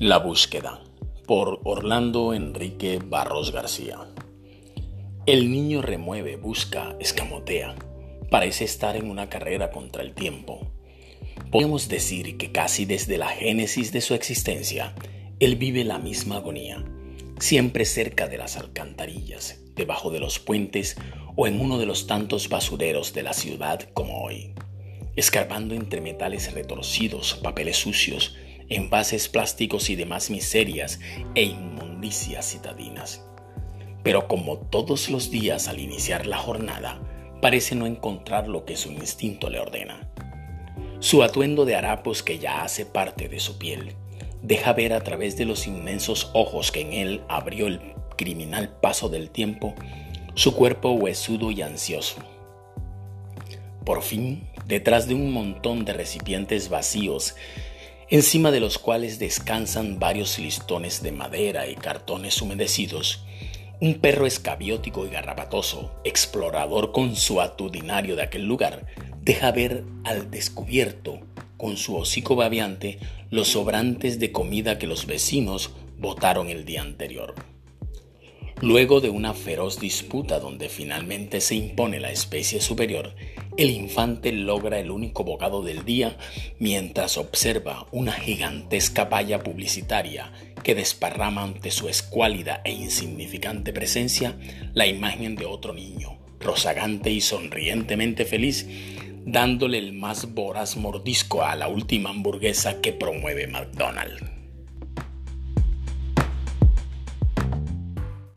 La búsqueda por Orlando Enrique Barros García. El niño remueve, busca, escamotea. Parece estar en una carrera contra el tiempo. Podemos decir que casi desde la génesis de su existencia, él vive la misma agonía, siempre cerca de las alcantarillas, debajo de los puentes o en uno de los tantos basureros de la ciudad como hoy, escarbando entre metales retorcidos, papeles sucios, envases plásticos y demás miserias e inmundicias citadinas. Pero como todos los días al iniciar la jornada, parece no encontrar lo que su instinto le ordena. Su atuendo de harapos que ya hace parte de su piel, deja ver a través de los inmensos ojos que en él abrió el criminal paso del tiempo, su cuerpo huesudo y ansioso. Por fin, detrás de un montón de recipientes vacíos encima de los cuales descansan varios listones de madera y cartones humedecidos, un perro escabiótico y garrapatoso, explorador consuatudinario de aquel lugar, deja ver al descubierto, con su hocico babeante, los sobrantes de comida que los vecinos botaron el día anterior. Luego de una feroz disputa donde finalmente se impone la especie superior, el infante logra el único bocado del día mientras observa una gigantesca valla publicitaria que desparrama ante su escuálida e insignificante presencia la imagen de otro niño, rozagante y sonrientemente feliz, dándole el más voraz mordisco a la última hamburguesa que promueve McDonald's.